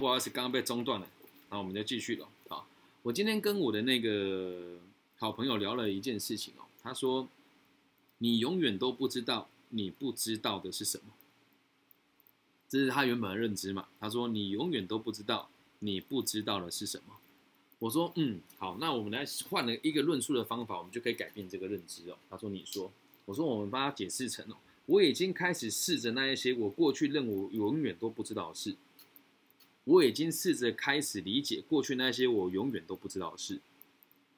不好意思，刚刚被中断了，那我们就继续了。好，我今天跟我的那个好朋友聊了一件事情哦，他说你永远都不知道你不知道的是什么，这是他原本的认知嘛。他说你永远都不知道你不知道的是什么。我说嗯，好，那我们来换了一个论述的方法，我们就可以改变这个认知哦。他说你说，我说我们帮他解释成哦，我已经开始试着那一些我过去认为永远都不知道的事。我已经试着开始理解过去那些我永远都不知道的事，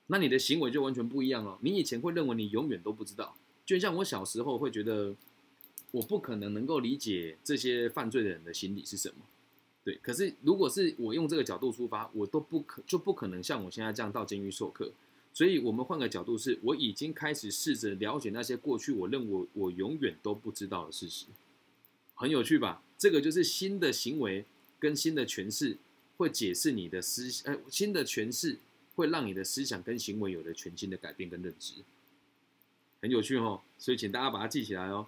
那你的行为就完全不一样了。你以前会认为你永远都不知道，就像我小时候会觉得我不可能能够理解这些犯罪的人的心理是什么，对。可是如果是我用这个角度出发，我都不可就不可能像我现在这样到监狱授课。所以，我们换个角度，是我已经开始试着了解那些过去我认为我永远都不知道的事实，很有趣吧？这个就是新的行为。跟新的诠释会解释你的思，呃，新的诠释会让你的思想跟行为有了全新的改变跟认知，很有趣哦。所以请大家把它记起来哦，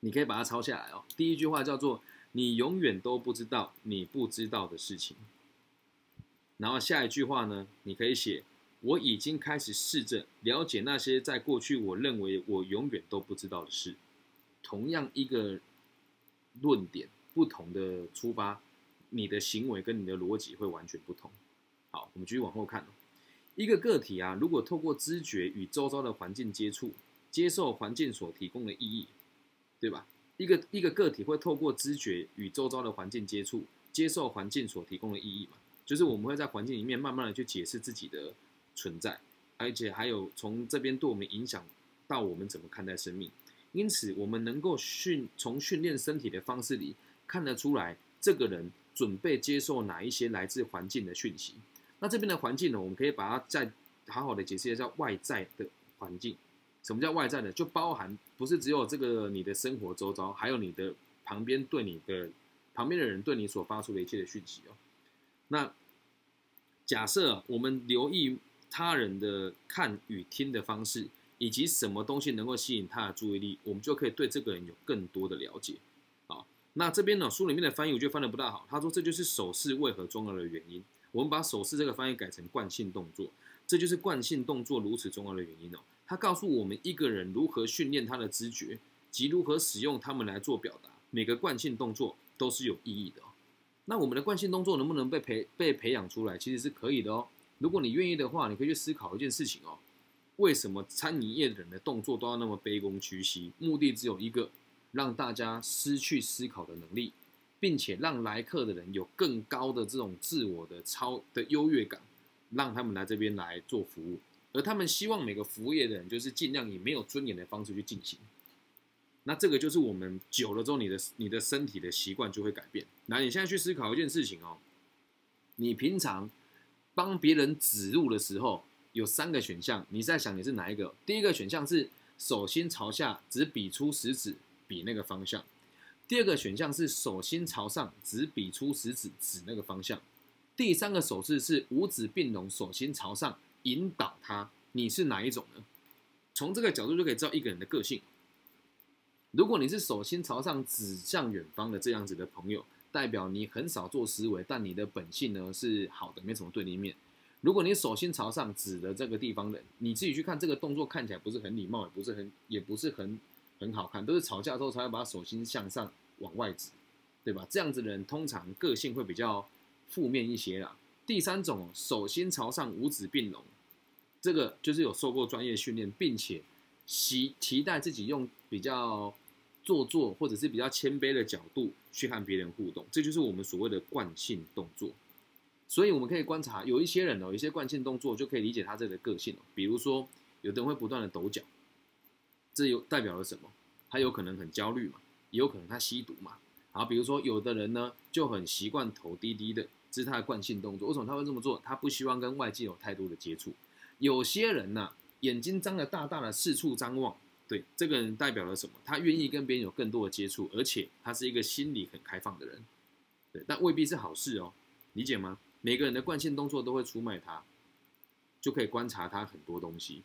你可以把它抄下来哦。第一句话叫做“你永远都不知道你不知道的事情”，然后下一句话呢，你可以写“我已经开始试着了解那些在过去我认为我永远都不知道的事”，同样一个论点，不同的出发。你的行为跟你的逻辑会完全不同。好，我们继续往后看。一个个体啊，如果透过知觉与周遭的环境接触，接受环境所提供的意义，对吧？一个一个个体会透过知觉与周遭的环境接触，接受环境所提供的意义嘛？就是我们会在环境里面慢慢的去解释自己的存在，而且还有从这边对我们影响到我们怎么看待生命。因此，我们能够训从训练身体的方式里看得出来，这个人。准备接受哪一些来自环境的讯息？那这边的环境呢？我们可以把它再好好的解释一下，叫外在的环境。什么叫外在的？就包含不是只有这个你的生活周遭，还有你的旁边对你的旁边的人对你所发出的一切的讯息哦。那假设我们留意他人的看与听的方式，以及什么东西能够吸引他的注意力，我们就可以对这个人有更多的了解。那这边呢，书里面的翻译我觉得翻的不大好。他说这就是手势为何重要的原因。我们把手势这个翻译改成惯性动作，这就是惯性动作如此重要的原因哦。他告诉我们一个人如何训练他的知觉及如何使用他们来做表达。每个惯性动作都是有意义的哦。那我们的惯性动作能不能被培被培养出来？其实是可以的哦。如果你愿意的话，你可以去思考一件事情哦。为什么餐饮业人的动作都要那么卑躬屈膝？目的只有一个。让大家失去思考的能力，并且让来客的人有更高的这种自我的超的优越感，让他们来这边来做服务，而他们希望每个服务业的人就是尽量以没有尊严的方式去进行。那这个就是我们久了之后，你的你的身体的习惯就会改变。那你现在去思考一件事情哦，你平常帮别人指路的时候，有三个选项，你在想你是哪一个？第一个选项是手心朝下，只比出食指。比那个方向，第二个选项是手心朝上，指比出食指指那个方向。第三个手势是五指并拢，手心朝上，引导他。你是哪一种呢？从这个角度就可以知道一个人的个性。如果你是手心朝上指向远方的这样子的朋友，代表你很少做思维，但你的本性呢是好的，没什么对立面。如果你手心朝上指的这个地方的，你自己去看这个动作看起来不是很礼貌，也不是很，也不是很。很好看，都是吵架之后才会把手心向上往外指，对吧？这样子的人通常个性会比较负面一些啦。第三种，手心朝上，五指并拢，这个就是有受过专业训练，并且期期待自己用比较做作或者是比较谦卑的角度去和别人互动，这就是我们所谓的惯性动作。所以我们可以观察，有一些人哦，有一些惯性动作就可以理解他这个个性哦。比如说，有的人会不断的抖脚。这有代表了什么？他有可能很焦虑嘛，也有可能他吸毒嘛。好，比如说有的人呢就很习惯头低低的，这是他的惯性动作。为什么他会这么做？他不希望跟外界有太多的接触。有些人呢眼睛张得大大的，四处张望，对，这个人代表了什么？他愿意跟别人有更多的接触，而且他是一个心理很开放的人。对，但未必是好事哦，理解吗？每个人的惯性动作都会出卖他，就可以观察他很多东西。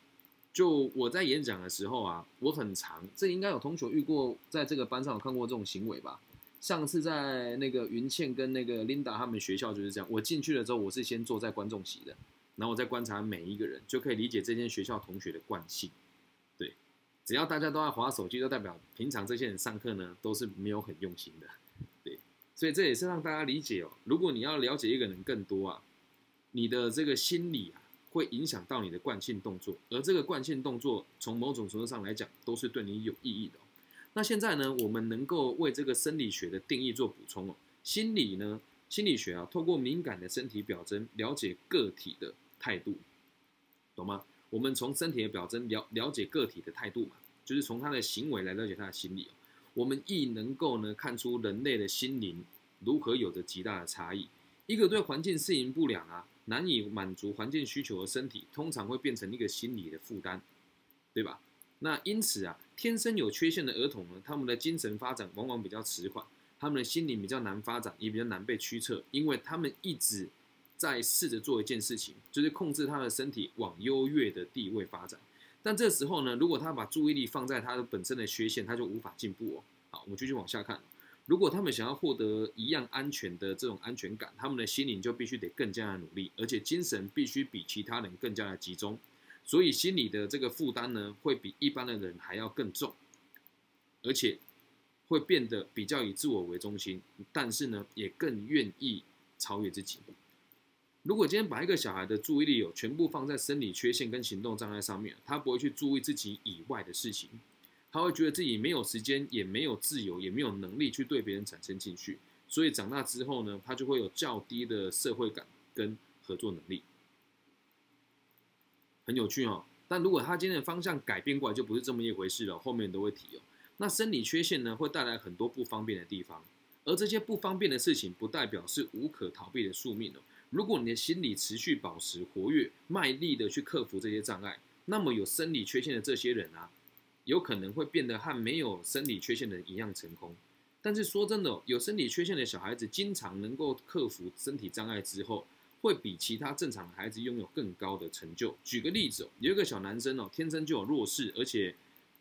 就我在演讲的时候啊，我很长，这应该有同学遇过，在这个班上有看过这种行为吧？上次在那个云倩跟那个 Linda 他们学校就是这样，我进去了之后，我是先坐在观众席的，然后我再观察每一个人，就可以理解这间学校同学的惯性。对，只要大家都在划手机，就代表平常这些人上课呢都是没有很用心的。对，所以这也是让大家理解哦，如果你要了解一个人更多啊，你的这个心理啊会影响到你的惯性动作，而这个惯性动作从某种程度上来讲都是对你有意义的。那现在呢，我们能够为这个生理学的定义做补充哦。心理呢，心理学啊，透过敏感的身体表征了解个体的态度，懂吗？我们从身体的表征了了解个体的态度嘛，就是从他的行为来了解他的心理。我们亦能够呢看出人类的心灵如何有着极大的差异。一个对环境适应不良啊，难以满足环境需求的身体，通常会变成一个心理的负担，对吧？那因此啊，天生有缺陷的儿童呢，他们的精神发展往往比较迟缓，他们的心灵比较难发展，也比较难被驱策，因为他们一直在试着做一件事情，就是控制他的身体往优越的地位发展。但这时候呢，如果他把注意力放在他的本身的缺陷，他就无法进步哦。好，我们继续往下看。如果他们想要获得一样安全的这种安全感，他们的心灵就必须得更加的努力，而且精神必须比其他人更加的集中。所以心理的这个负担呢，会比一般的人还要更重，而且会变得比较以自我为中心，但是呢，也更愿意超越自己。如果今天把一个小孩的注意力有全部放在生理缺陷跟行动障碍上面，他不会去注意自己以外的事情，他会觉得自己没有时间，也没有自由，也没有能力去对别人产生兴趣，所以长大之后呢，他就会有较低的社会感跟合作能力。很有趣哦，但如果他今天的方向改变过来，就不是这么一回事了。后面都会提哦。那生理缺陷呢，会带来很多不方便的地方，而这些不方便的事情，不代表是无可逃避的宿命哦。如果你的心理持续保持活跃，卖力的去克服这些障碍，那么有生理缺陷的这些人啊，有可能会变得和没有生理缺陷的人一样成功。但是说真的，有生理缺陷的小孩子，经常能够克服身体障碍之后。会比其他正常的孩子拥有更高的成就。举个例子，有一个小男生哦，天生就有弱视，而且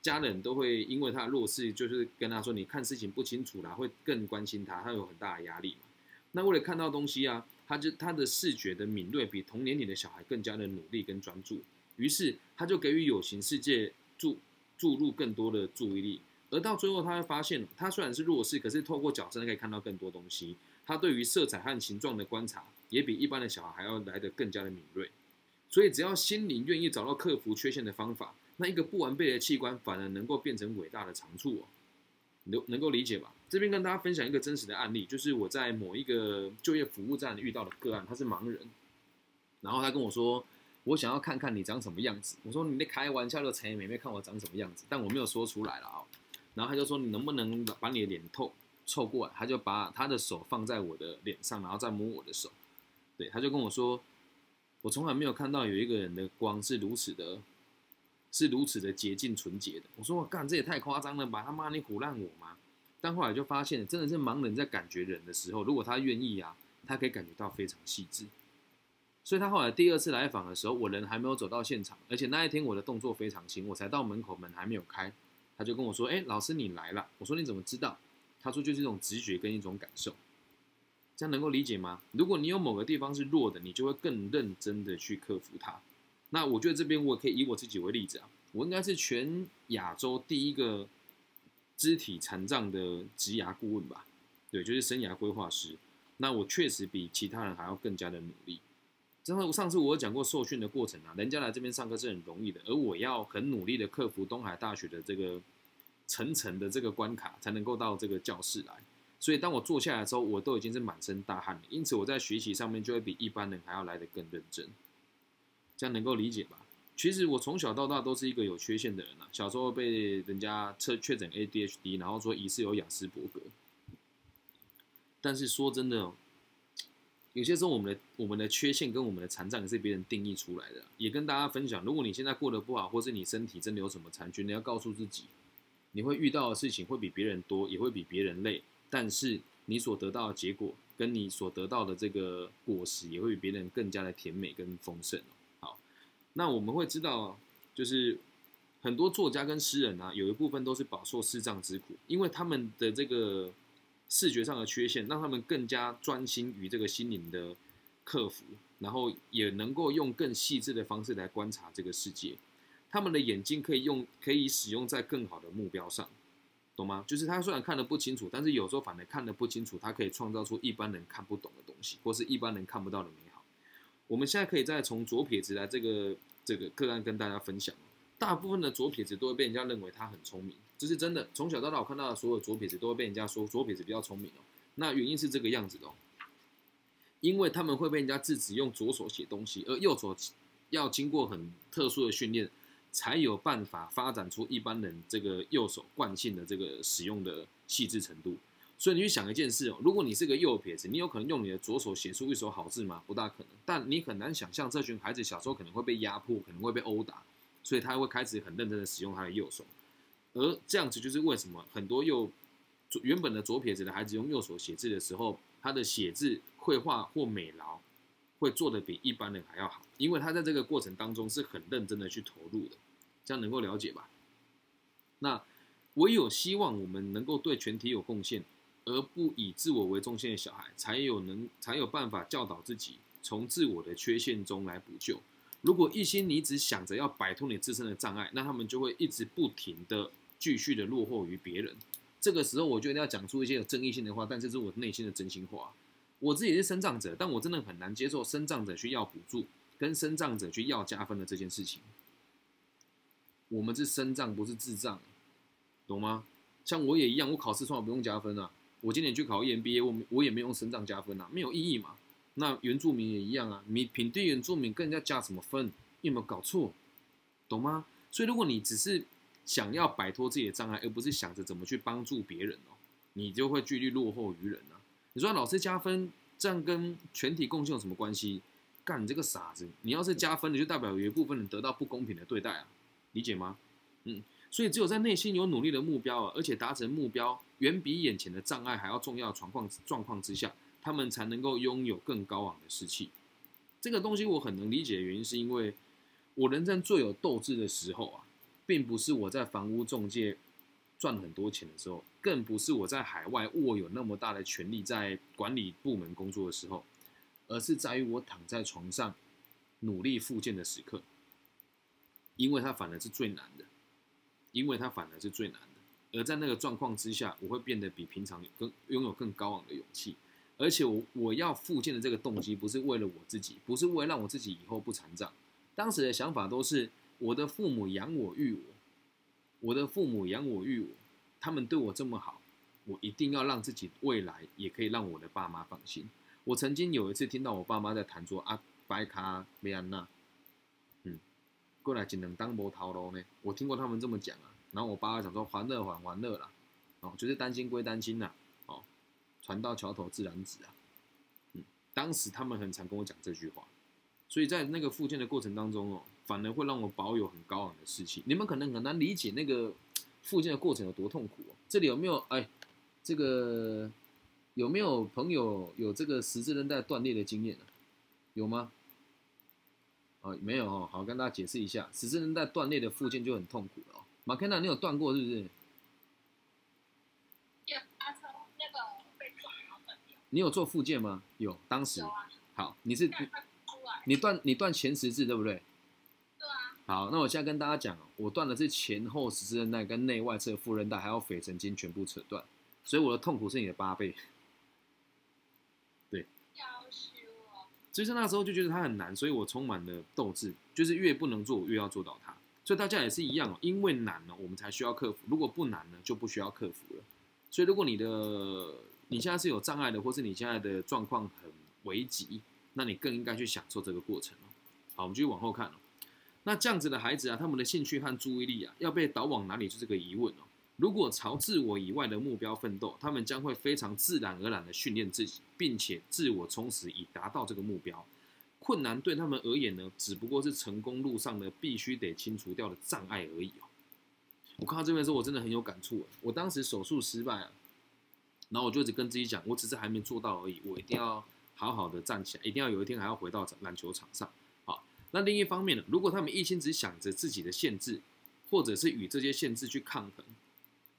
家人都会因为他的弱视，就是跟他说：“你看事情不清楚啦，会更关心他，他有很大的压力嘛。”那为了看到东西啊，他就他的视觉的敏锐比同年龄的小孩更加的努力跟专注，于是他就给予有形世界注注入更多的注意力，而到最后他会发现，他虽然是弱视，可是透过矫正可以看到更多东西。他对于色彩和形状的观察。也比一般的小孩还要来得更加的敏锐，所以只要心灵愿意找到克服缺陷的方法，那一个不完备的器官反而能够变成伟大的长处哦，能能够理解吧？这边跟大家分享一个真实的案例，就是我在某一个就业服务站遇到的个案，他是盲人，然后他跟我说，我想要看看你长什么样子。我说你在开玩笑的，陈美妹看我长什么样子，但我没有说出来了啊。然后他就说你能不能把你的脸透凑过来？他就把他的手放在我的脸上，然后再摸我的手。对，他就跟我说，我从来没有看到有一个人的光是如此的，是如此的洁净纯洁的。我说我干，这也太夸张了吧？他妈你唬烂我吗？但后来就发现，真的是盲人在感觉人的时候，如果他愿意啊，他可以感觉到非常细致。所以他后来第二次来访的时候，我人还没有走到现场，而且那一天我的动作非常轻，我才到门口，门还没有开，他就跟我说：“哎，老师你来了。”我说：“你怎么知道？”他说：“就是一种直觉跟一种感受。”这样能够理解吗？如果你有某个地方是弱的，你就会更认真的去克服它。那我觉得这边我可以以我自己为例子啊，我应该是全亚洲第一个肢体残障的职涯顾问吧？对，就是生涯规划师。那我确实比其他人还要更加的努力。然后上次我有讲过受训的过程啊，人家来这边上课是很容易的，而我要很努力的克服东海大学的这个层层的这个关卡，才能够到这个教室来。所以当我坐下来之后，我都已经是满身大汗了。因此我在学习上面就会比一般人还要来得更认真。这样能够理解吧？其实我从小到大都是一个有缺陷的人啊。小时候被人家测确诊 ADHD，然后说疑似有雅思伯格。但是说真的，有些时候我们的我们的缺陷跟我们的残障是别人定义出来的。也跟大家分享，如果你现在过得不好，或是你身体真的有什么残缺，你要告诉自己，你会遇到的事情会比别人多，也会比别人累。但是你所得到的结果，跟你所得到的这个果实，也会比别人更加的甜美跟丰盛好，那我们会知道，就是很多作家跟诗人啊，有一部分都是饱受视障之苦，因为他们的这个视觉上的缺陷，让他们更加专心于这个心灵的克服，然后也能够用更细致的方式来观察这个世界。他们的眼睛可以用，可以使用在更好的目标上，懂吗？就是他虽然看得不清楚，但是有时候反而看得不清楚，他可以创造出一般人看不懂的东西，或是一般人看不到的美好。我们现在可以再从左撇子来这个这个个案跟大家分享。大部分的左撇子都会被人家认为他很聪明，这是真的。从小到大，我看到的所有左撇子都会被人家说左撇子比较聪明哦。那原因是这个样子的哦，因为他们会被人家制止用左手写东西，而右手要经过很特殊的训练。才有办法发展出一般人这个右手惯性的这个使用的细致程度。所以你去想一件事哦，如果你是个右撇子，你有可能用你的左手写出一手好字吗？不大可能。但你很难想象这群孩子小时候可能会被压迫，可能会被殴打，所以他会开始很认真的使用他的右手。而这样子就是为什么很多右原本的左撇子的孩子用右手写字的时候，他的写字、绘画或美劳会做的比一般人还要好，因为他在这个过程当中是很认真的去投入的。这样能够了解吧？那唯有希望我们能够对全体有贡献，而不以自我为中心的小孩，才有能才有办法教导自己从自我的缺陷中来补救。如果一心你只想着要摆脱你自身的障碍，那他们就会一直不停的继续的落后于别人。这个时候，我就一定要讲出一些有争议性的话，但这是我内心的真心话。我自己是生长者，但我真的很难接受生长者去要补助，跟生长者去要加分的这件事情。我们是生障，不是智障，懂吗？像我也一样，我考试从来不用加分啊。我今年去考 EMBA，我我也没用生障加分啊，没有意义嘛。那原住民也一样啊，你品对原住民跟人家加什么分？有没有搞错？懂吗？所以如果你只是想要摆脱自己的障碍，而不是想着怎么去帮助别人哦，你就会距离落后于人啊。你说老师加分，这样跟全体贡献有什么关系？干你这个傻子！你要是加分你，就代表有一部分人得到不公平的对待啊。理解吗？嗯，所以只有在内心有努力的目标啊，而且达成目标远比眼前的障碍还要重要的状况状况之下，他们才能够拥有更高昂的士气。这个东西我很能理解的原因，是因为我人生最有斗志的时候啊，并不是我在房屋中介赚很多钱的时候，更不是我在海外握有那么大的权力在管理部门工作的时候，而是在于我躺在床上努力复健的时刻。因为它反而是最难的，因为它反而是最难的，而在那个状况之下，我会变得比平常更拥有更高昂的勇气，而且我我要复健的这个动机不是为了我自己，不是为了让我自己以后不残障，当时的想法都是我的父母养我育我，我的父母养我育我，他们对我这么好，我一定要让自己未来也可以让我的爸妈放心。我曾经有一次听到我爸妈在谈说啊，白卡梅安娜。嗯过来只能当波涛喽呢？我听过他们这么讲啊，然后我爸爸讲说还乐还还乐啦，哦，就是担心归担心呐，哦，船到桥头自然直啊，嗯，当时他们很常跟我讲这句话，所以在那个复健的过程当中哦，反而会让我保有很高昂的士气。你们可能很难理解那个复健的过程有多痛苦哦。这里有没有哎，这个有没有朋友有这个十字韧带断裂的经验呢？有吗？哦，没有哦，好，跟大家解释一下，十字韧带断裂的附件就很痛苦了哦。马凯娜，你有断过是不是？有，那个被撞然后断掉。你有做附件吗？有，当时。有啊。好，你是你断你断前十字对不对？对啊。好，那我现在跟大家讲，我断的是前后十字韧带跟内外侧副韧带，还有腓神经全部扯断，所以我的痛苦是你的八倍。对所以那时候就觉得它很难，所以我充满了斗志，就是越不能做，我越要做到它。所以大家也是一样哦，因为难呢，我们才需要克服；如果不难呢，就不需要克服了。所以如果你的你现在是有障碍的，或是你现在的状况很危急，那你更应该去享受这个过程哦。好，我们继续往后看哦。那这样子的孩子啊，他们的兴趣和注意力啊，要被导往哪里，就是个疑问哦。如果朝自我以外的目标奋斗，他们将会非常自然而然的训练自己，并且自我充实以达到这个目标。困难对他们而言呢，只不过是成功路上呢必须得清除掉的障碍而已哦。我看到这边的时候，我真的很有感触。我当时手术失败啊，然后我就一直跟自己讲，我只是还没做到而已，我一定要好好的站起来，一定要有一天还要回到篮球场上。好，那另一方面呢，如果他们一心只想着自己的限制，或者是与这些限制去抗衡。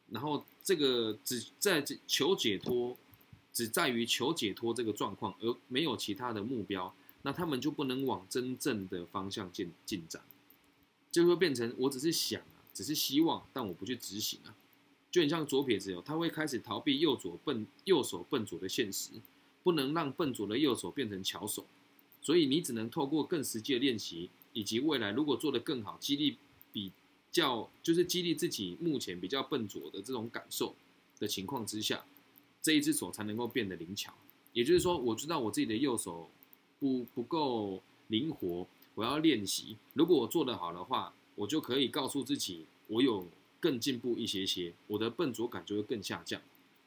然后这个只在求解脱，只在于求解脱这个状况，而没有其他的目标，那他们就不能往真正的方向进进展，就会变成我只是想啊，只是希望，但我不去执行啊，就很像左撇子哦，他会开始逃避右左笨右手笨拙的现实，不能让笨拙的右手变成巧手，所以你只能透过更实际的练习，以及未来如果做得更好，激励比。较就是激励自己目前比较笨拙的这种感受的情况之下，这一只手才能够变得灵巧。也就是说，我知道我自己的右手不不够灵活，我要练习。如果我做得好的话，我就可以告诉自己，我有更进步一些些，我的笨拙感就会更下降。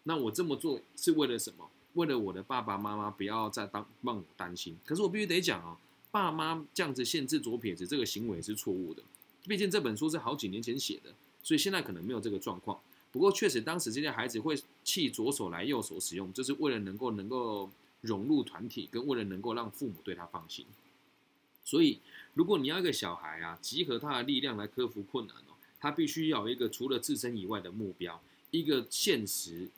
那我这么做是为了什么？为了我的爸爸妈妈不要再当让我担心。可是我必须得讲啊，爸妈这样子限制左撇子这个行为是错误的。毕竟这本书是好几年前写的，所以现在可能没有这个状况。不过确实，当时这些孩子会弃左手来右手使用，就是为了能够能够融入团体，跟为了能够让父母对他放心。所以，如果你要一个小孩啊，集合他的力量来克服困难哦，他必须要有一个除了自身以外的目标，一个现实，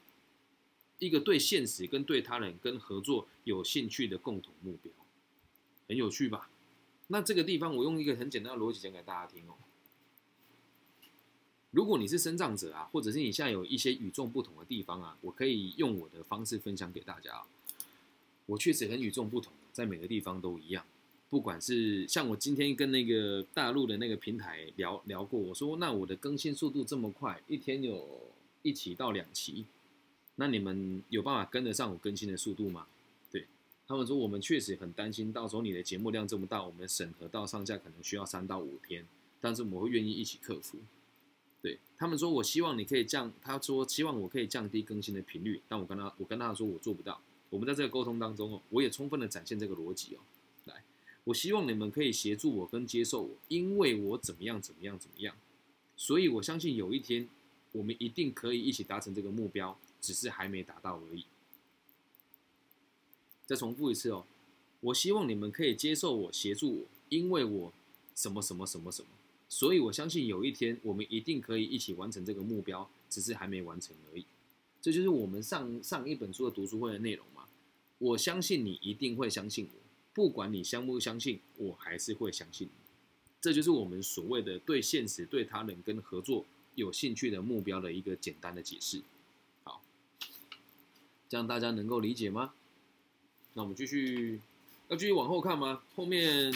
一个对现实跟对他人跟合作有兴趣的共同目标，很有趣吧？那这个地方，我用一个很简单的逻辑讲给大家听哦。如果你是生长者啊，或者是你现在有一些与众不同的地方啊，我可以用我的方式分享给大家。我确实很与众不同，在每个地方都一样。不管是像我今天跟那个大陆的那个平台聊聊过，我说那我的更新速度这么快，一天有一期到两期，那你们有办法跟得上我更新的速度吗？对他们说我们确实很担心，到时候你的节目量这么大，我们审核到上架可能需要三到五天，但是我们会愿意一起克服。对他们说，我希望你可以降，他说希望我可以降低更新的频率，但我跟他我跟他说我做不到。我们在这个沟通当中哦，我也充分的展现这个逻辑哦。来，我希望你们可以协助我跟接受我，因为我怎么样怎么样怎么样，所以我相信有一天我们一定可以一起达成这个目标，只是还没达到而已。再重复一次哦，我希望你们可以接受我，协助我，因为我什么什么什么什么，所以我相信有一天我们一定可以一起完成这个目标，只是还没完成而已。这就是我们上上一本书的读书会的内容嘛。我相信你一定会相信我，不管你相不相信，我还是会相信你。这就是我们所谓的对现实、对他人跟合作有兴趣的目标的一个简单的解释。这样大家能够理解吗？那我们继续，要继续往后看吗？后面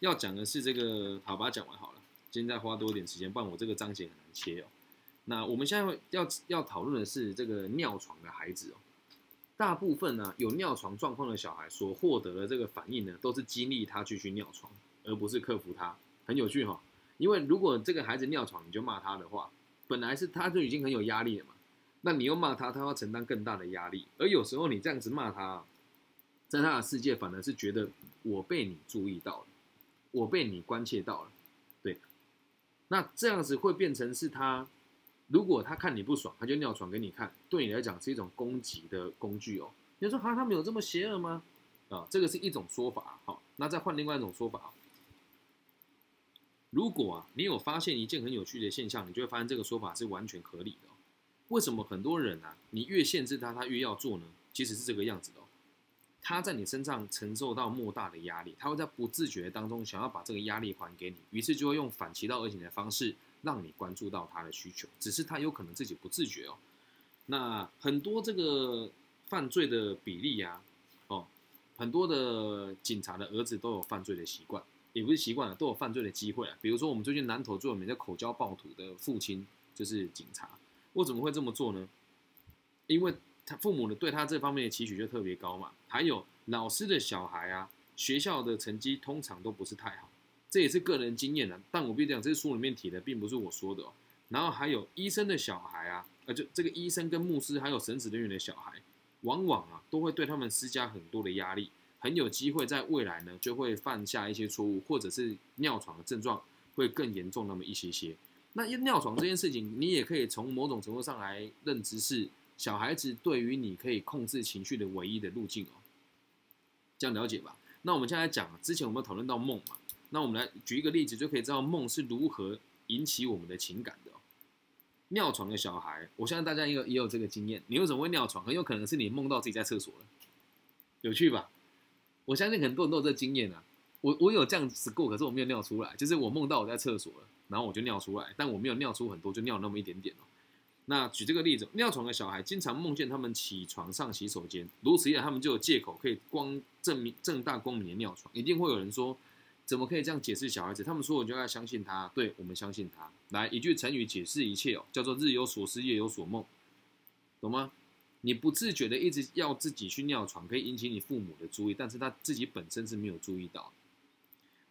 要讲的是这个，好，把它讲完好了。今天再花多一点时间，不然我这个章节很难切哦。那我们现在要要讨论的是这个尿床的孩子哦。大部分呢有尿床状况的小孩所获得的这个反应呢，都是激励他继续尿床，而不是克服他。很有趣哈，因为如果这个孩子尿床，你就骂他的话，本来是他就已经很有压力了嘛，那你又骂他，他要承担更大的压力。而有时候你这样子骂他。在他的世界，反而是觉得我被你注意到了，我被你关切到了，对。那这样子会变成是他，如果他看你不爽，他就尿床给你看，对你来讲是一种攻击的工具哦。你说哈，他们有这么邪恶吗？啊，这个是一种说法。好，那再换另外一种说法。如果啊，你有发现一件很有趣的现象，你就会发现这个说法是完全合理的。为什么很多人啊，你越限制他，他越要做呢？其实是这个样子的。他在你身上承受到莫大的压力，他会在不自觉当中想要把这个压力还给你，于是就会用反其道而行的方式让你关注到他的需求，只是他有可能自己不自觉哦。那很多这个犯罪的比例呀，哦，很多的警察的儿子都有犯罪的习惯，也不是习惯了，都有犯罪的机会啊。比如说我们最近南投最有名的口交暴徒的父亲就是警察，为什么会这么做呢？因为。他父母的对他这方面的期许就特别高嘛，还有老师的小孩啊，学校的成绩通常都不是太好，这也是个人经验的。但我必须讲，这是书里面提的，并不是我说的哦。然后还有医生的小孩啊，呃，就这个医生跟牧师还有神职人员的小孩，往往啊都会对他们施加很多的压力，很有机会在未来呢就会犯下一些错误，或者是尿床的症状会更严重那么一些些。那尿床这件事情，你也可以从某种程度上来认知是。小孩子对于你可以控制情绪的唯一的路径哦，这样了解吧？那我们现在讲，之前我们讨论到梦嘛，那我们来举一个例子，就可以知道梦是如何引起我们的情感的。尿床的小孩，我相信大家也有也有这个经验。你为什么会尿床？很有可能是你梦到自己在厕所了，有趣吧？我相信很多人都有这经验啊。我我有这样子过，可是我没有尿出来，就是我梦到我在厕所了，然后我就尿出来，但我没有尿出很多，就尿那么一点点哦。那举这个例子，尿床的小孩经常梦见他们起床上洗手间，如此一来，他们就有借口可以光正明正大光明的尿床。一定会有人说，怎么可以这样解释小孩子？他们说我就要相信他，对我们相信他。来一句成语解释一切哦，叫做日有所思，夜有所梦，懂吗？你不自觉的一直要自己去尿床，可以引起你父母的注意，但是他自己本身是没有注意到。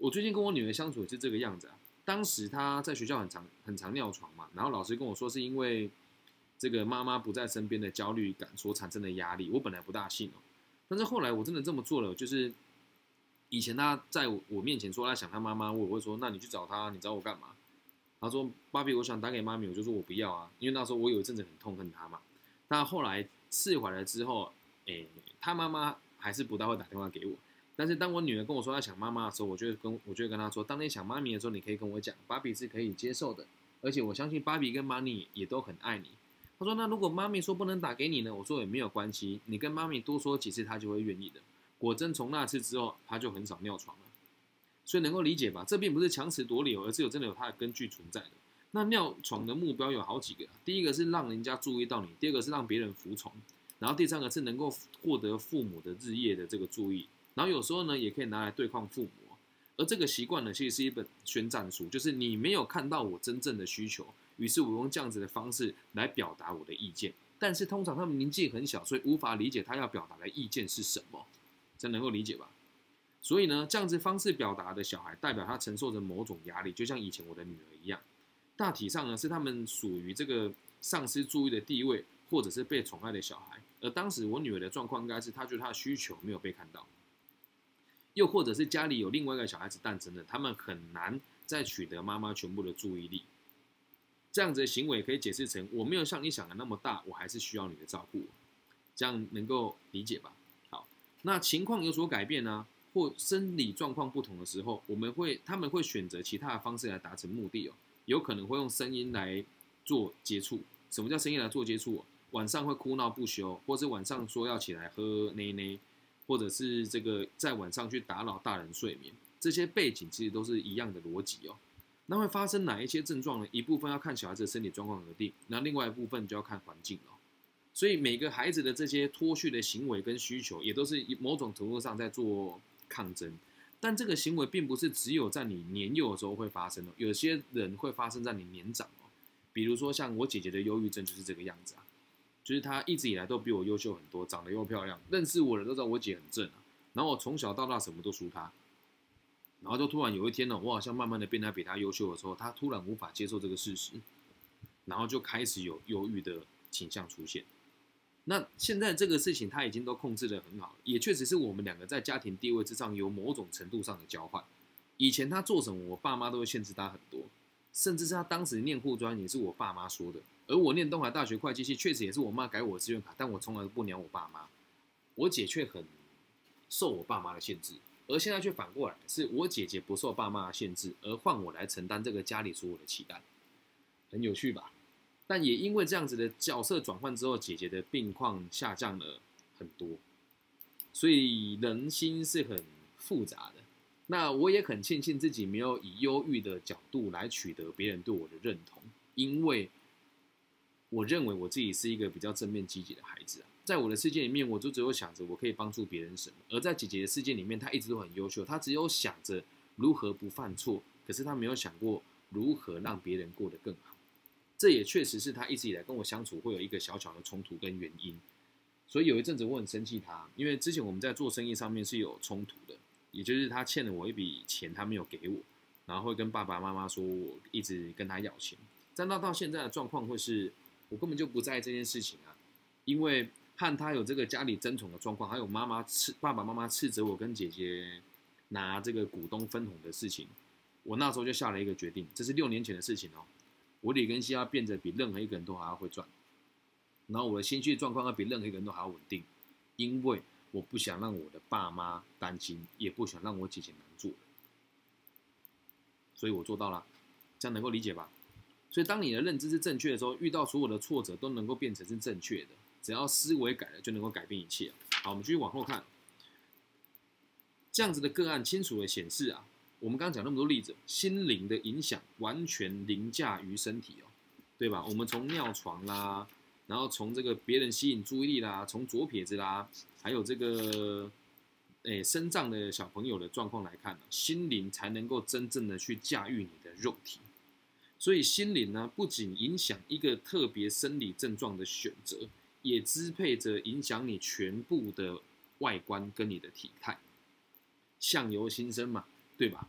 我最近跟我女儿相处也是这个样子啊。当时她在学校很常很常尿床嘛，然后老师跟我说是因为这个妈妈不在身边的焦虑感所产生的压力。我本来不大信哦，但是后来我真的这么做了。就是以前她在我面前说她想她妈妈，我会说那你去找她，你找我干嘛？她说芭比，我想打给妈咪，我就说我不要啊，因为那时候我有一阵子很痛恨她嘛。但后来释怀了之后，诶，她妈妈还是不大会打电话给我。但是当我女儿跟我说她想妈妈的时候，我就跟我就跟她说，当你想妈咪的时候，你可以跟我讲，芭比是可以接受的，而且我相信芭比跟妈咪也都很爱你。她说，那如果妈咪说不能打给你呢？我说也没有关系，你跟妈咪多说几次，她就会愿意的。果真从那次之后，她就很少尿床了。所以能够理解吧？这并不是强词夺理，而是有真的有它的根据存在的。那尿床的目标有好几个，第一个是让人家注意到你，第二个是让别人服从，然后第三个是能够获得父母的日夜的这个注意。然后有时候呢，也可以拿来对抗父母，而这个习惯呢，其实是一本宣战书，就是你没有看到我真正的需求，于是我用这样子的方式来表达我的意见。但是通常他们年纪很小，所以无法理解他要表达的意见是什么，这能够理解吧？所以呢，这样子方式表达的小孩，代表他承受着某种压力，就像以前我的女儿一样。大体上呢，是他们属于这个丧失注意的地位，或者是被宠爱的小孩。而当时我女儿的状况，应该是她觉得她的需求没有被看到。又或者是家里有另外一个小孩子诞生的，他们很难再取得妈妈全部的注意力。这样子的行为可以解释成：我没有像你想的那么大，我还是需要你的照顾。这样能够理解吧？好，那情况有所改变呢，或生理状况不同的时候，我们会他们会选择其他的方式来达成目的哦。有可能会用声音来做接触。什么叫声音来做接触？晚上会哭闹不休，或是晚上说要起来喝奶奶。或者是这个在晚上去打扰大人睡眠，这些背景其实都是一样的逻辑哦。那会发生哪一些症状呢？一部分要看小孩子的身体状况而定，那另外一部分就要看环境了。所以每个孩子的这些脱序的行为跟需求，也都是某种程度上在做抗争。但这个行为并不是只有在你年幼的时候会发生的，有些人会发生在你年长哦。比如说像我姐姐的忧郁症就是这个样子啊。就是他一直以来都比我优秀很多，长得又漂亮，认识我的都知道我姐很正啊。然后我从小到大什么都输她，然后就突然有一天呢，我好像慢慢的变得比她优秀的时候，她突然无法接受这个事实，然后就开始有忧郁的倾向出现。那现在这个事情他已经都控制的很好，也确实是我们两个在家庭地位之上有某种程度上的交换。以前他做什么，我爸妈都会限制他很多，甚至是他当时念护专也是我爸妈说的。而我念东海大学会计系，确实也是我妈改我的志愿卡，但我从来不鸟我爸妈。我姐却很受我爸妈的限制，而现在却反过来，是我姐姐不受爸妈的限制，而换我来承担这个家里所有的期待，很有趣吧？但也因为这样子的角色转换之后，姐姐的病况下降了很多，所以人心是很复杂的。那我也很庆幸自己没有以忧郁的角度来取得别人对我的认同，因为。我认为我自己是一个比较正面积极的孩子啊，在我的世界里面，我就只有想着我可以帮助别人什么；而在姐姐的世界里面，她一直都很优秀，她只有想着如何不犯错，可是她没有想过如何让别人过得更好。这也确实是她一直以来跟我相处会有一个小小的冲突跟原因。所以有一阵子我很生气她，因为之前我们在做生意上面是有冲突的，也就是她欠了我一笔钱，她没有给我，然后会跟爸爸妈妈说我一直跟她要钱。但到到现在的状况会是。我根本就不在意这件事情啊，因为和他有这个家里争宠的状况，还有妈妈斥爸爸妈妈斥责我跟姐姐拿这个股东分红的事情，我那时候就下了一个决定，这是六年前的事情哦。我李根熙要变得比任何一个人都还要会赚，然后我的心绪状况要比任何一个人都还要稳定，因为我不想让我的爸妈担心，也不想让我姐姐难做，所以我做到了，这样能够理解吧？所以当你的认知是正确的时候，遇到所有的挫折都能够变成是正确的。只要思维改了，就能够改变一切。好，我们继续往后看，这样子的个案清楚的显示啊，我们刚刚讲那么多例子，心灵的影响完全凌驾于身体哦，对吧？我们从尿床啦，然后从这个别人吸引注意力啦，从左撇子啦，还有这个诶身障的小朋友的状况来看呢，心灵才能够真正的去驾驭你的肉体。所以心灵呢，不仅影响一个特别生理症状的选择。也支配着影响你全部的外观跟你的体态，相由心生嘛，对吧？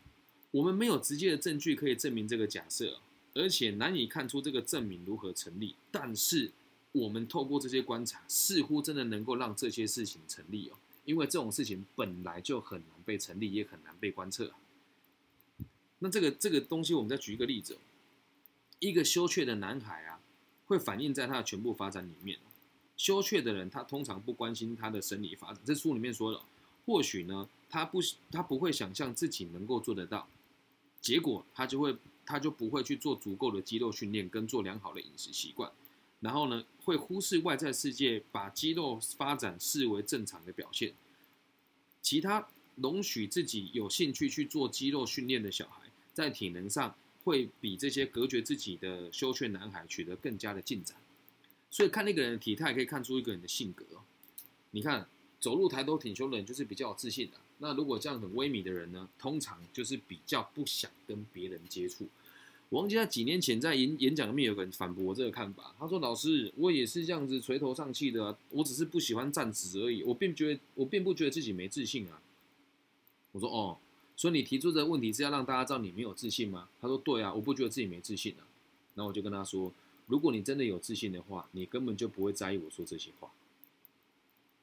我们没有直接的证据可以证明这个假设，而且难以看出这个证明如何成立。但是我们透过这些观察，似乎真的能够让这些事情成立哦，因为这种事情本来就很难被成立，也很难被观测。那这个这个东西，我们再举一个例子，一个羞怯的男孩啊，会反映在他的全部发展里面。羞怯的人，他通常不关心他的生理发展。这书里面说了，或许呢，他不他不会想象自己能够做得到，结果他就会他就不会去做足够的肌肉训练跟做良好的饮食习惯，然后呢，会忽视外在世界，把肌肉发展视为正常的表现。其他容许自己有兴趣去做肌肉训练的小孩，在体能上会比这些隔绝自己的羞怯男孩取得更加的进展。所以看那个人的体态，可以看出一个人的性格。你看，走路抬头挺胸的人就是比较有自信的。那如果这样很威靡的人呢，通常就是比较不想跟别人接触。我忘记他几年前在演演讲里面有个人反驳我这个看法，他说：“老师，我也是这样子垂头丧气的，我只是不喜欢站直而已，我并觉得我并不觉得自己没自信啊。”我说：“哦，所以你提出这个问题是要让大家知道你没有自信吗？”他说：“对啊，我不觉得自己没自信啊。”然后我就跟他说。如果你真的有自信的话，你根本就不会在意我说这些话。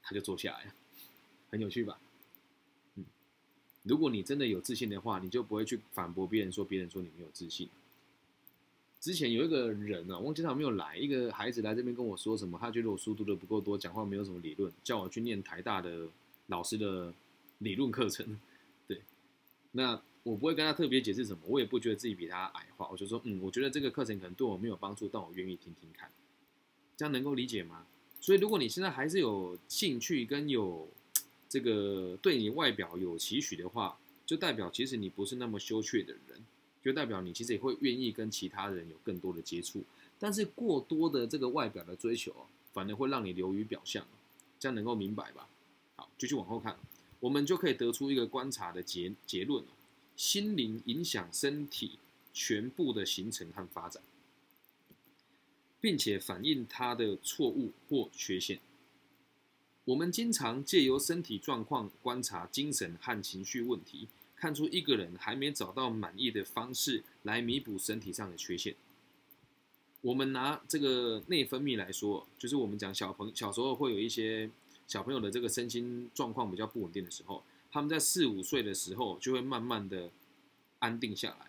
他就坐下来了，很有趣吧？嗯，如果你真的有自信的话，你就不会去反驳别人说别人说你没有自信。之前有一个人啊，忘记他没有来，一个孩子来这边跟我说什么，他觉得我书读的不够多，讲话没有什么理论，叫我去念台大的老师的理论课程。那。我不会跟他特别解释什么，我也不觉得自己比他矮化，我就说，嗯，我觉得这个课程可能对我没有帮助，但我愿意听听看，这样能够理解吗？所以如果你现在还是有兴趣跟有这个对你外表有期许的话，就代表其实你不是那么羞怯的人，就代表你其实也会愿意跟其他人有更多的接触，但是过多的这个外表的追求，反而会让你流于表象，这样能够明白吧？好，继续往后看，我们就可以得出一个观察的结结论心灵影响身体全部的形成和发展，并且反映他的错误或缺陷。我们经常借由身体状况观察精神和情绪问题，看出一个人还没找到满意的方式来弥补身体上的缺陷。我们拿这个内分泌来说，就是我们讲小朋小时候会有一些小朋友的这个身心状况比较不稳定的时候。他们在四五岁的时候就会慢慢的安定下来。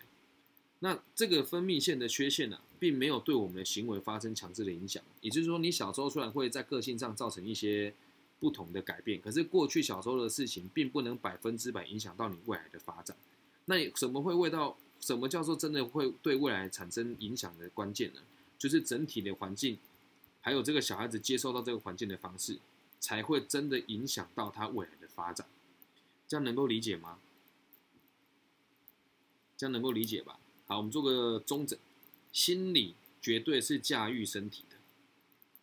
那这个分泌腺的缺陷呢，并没有对我们的行为发生强制的影响。也就是说，你小时候虽然会在个性上造成一些不同的改变，可是过去小时候的事情并不能百分之百影响到你未来的发展。那什么会为到？什么叫做真的会对未来产生影响的关键呢？就是整体的环境，还有这个小孩子接受到这个环境的方式，才会真的影响到他未来的发展。这样能够理解吗？这样能够理解吧？好，我们做个中诊，心理绝对是驾驭身体的。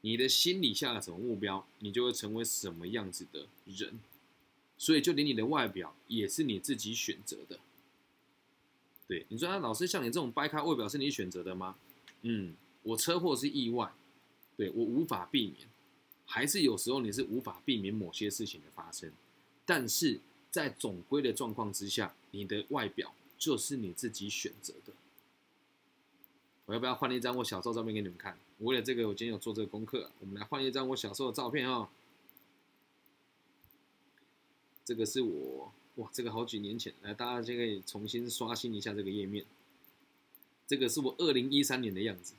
你的心理下了什么目标，你就会成为什么样子的人。所以，就连你的外表也是你自己选择的。对，你说啊，老师像你这种掰开外表是你选择的吗？嗯，我车祸是意外，对我无法避免，还是有时候你是无法避免某些事情的发生，但是。在总归的状况之下，你的外表就是你自己选择的。我要不要换一张我小时候照片给你们看？为了这个，我今天有做这个功课。我们来换一张我小时候的照片啊。这个是我哇，这个好几年前，来大家就可以重新刷新一下这个页面。这个是我二零一三年的样子。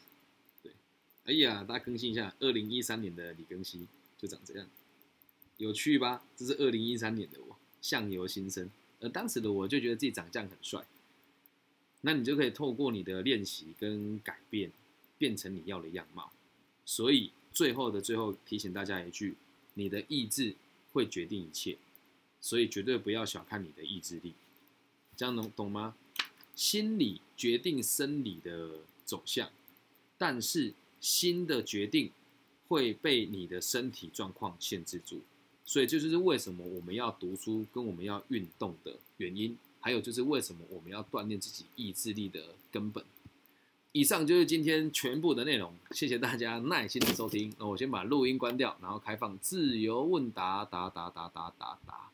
对，哎呀，大家更新一下，二零一三年的李庚希就长这样，有趣吧？这是二零一三年的我。相由心生，而当时的我就觉得自己长这样很帅。那你就可以透过你的练习跟改变，变成你要的样貌。所以最后的最后，提醒大家一句：你的意志会决定一切，所以绝对不要小看你的意志力。这样能懂吗？心理决定生理的走向，但是新的决定会被你的身体状况限制住。所以这就是为什么我们要读书跟我们要运动的原因。还有就是为什么我们要锻炼自己意志力的根本。以上就是今天全部的内容，谢谢大家耐心的收听。那我先把录音关掉，然后开放自由问答，答答答答答答。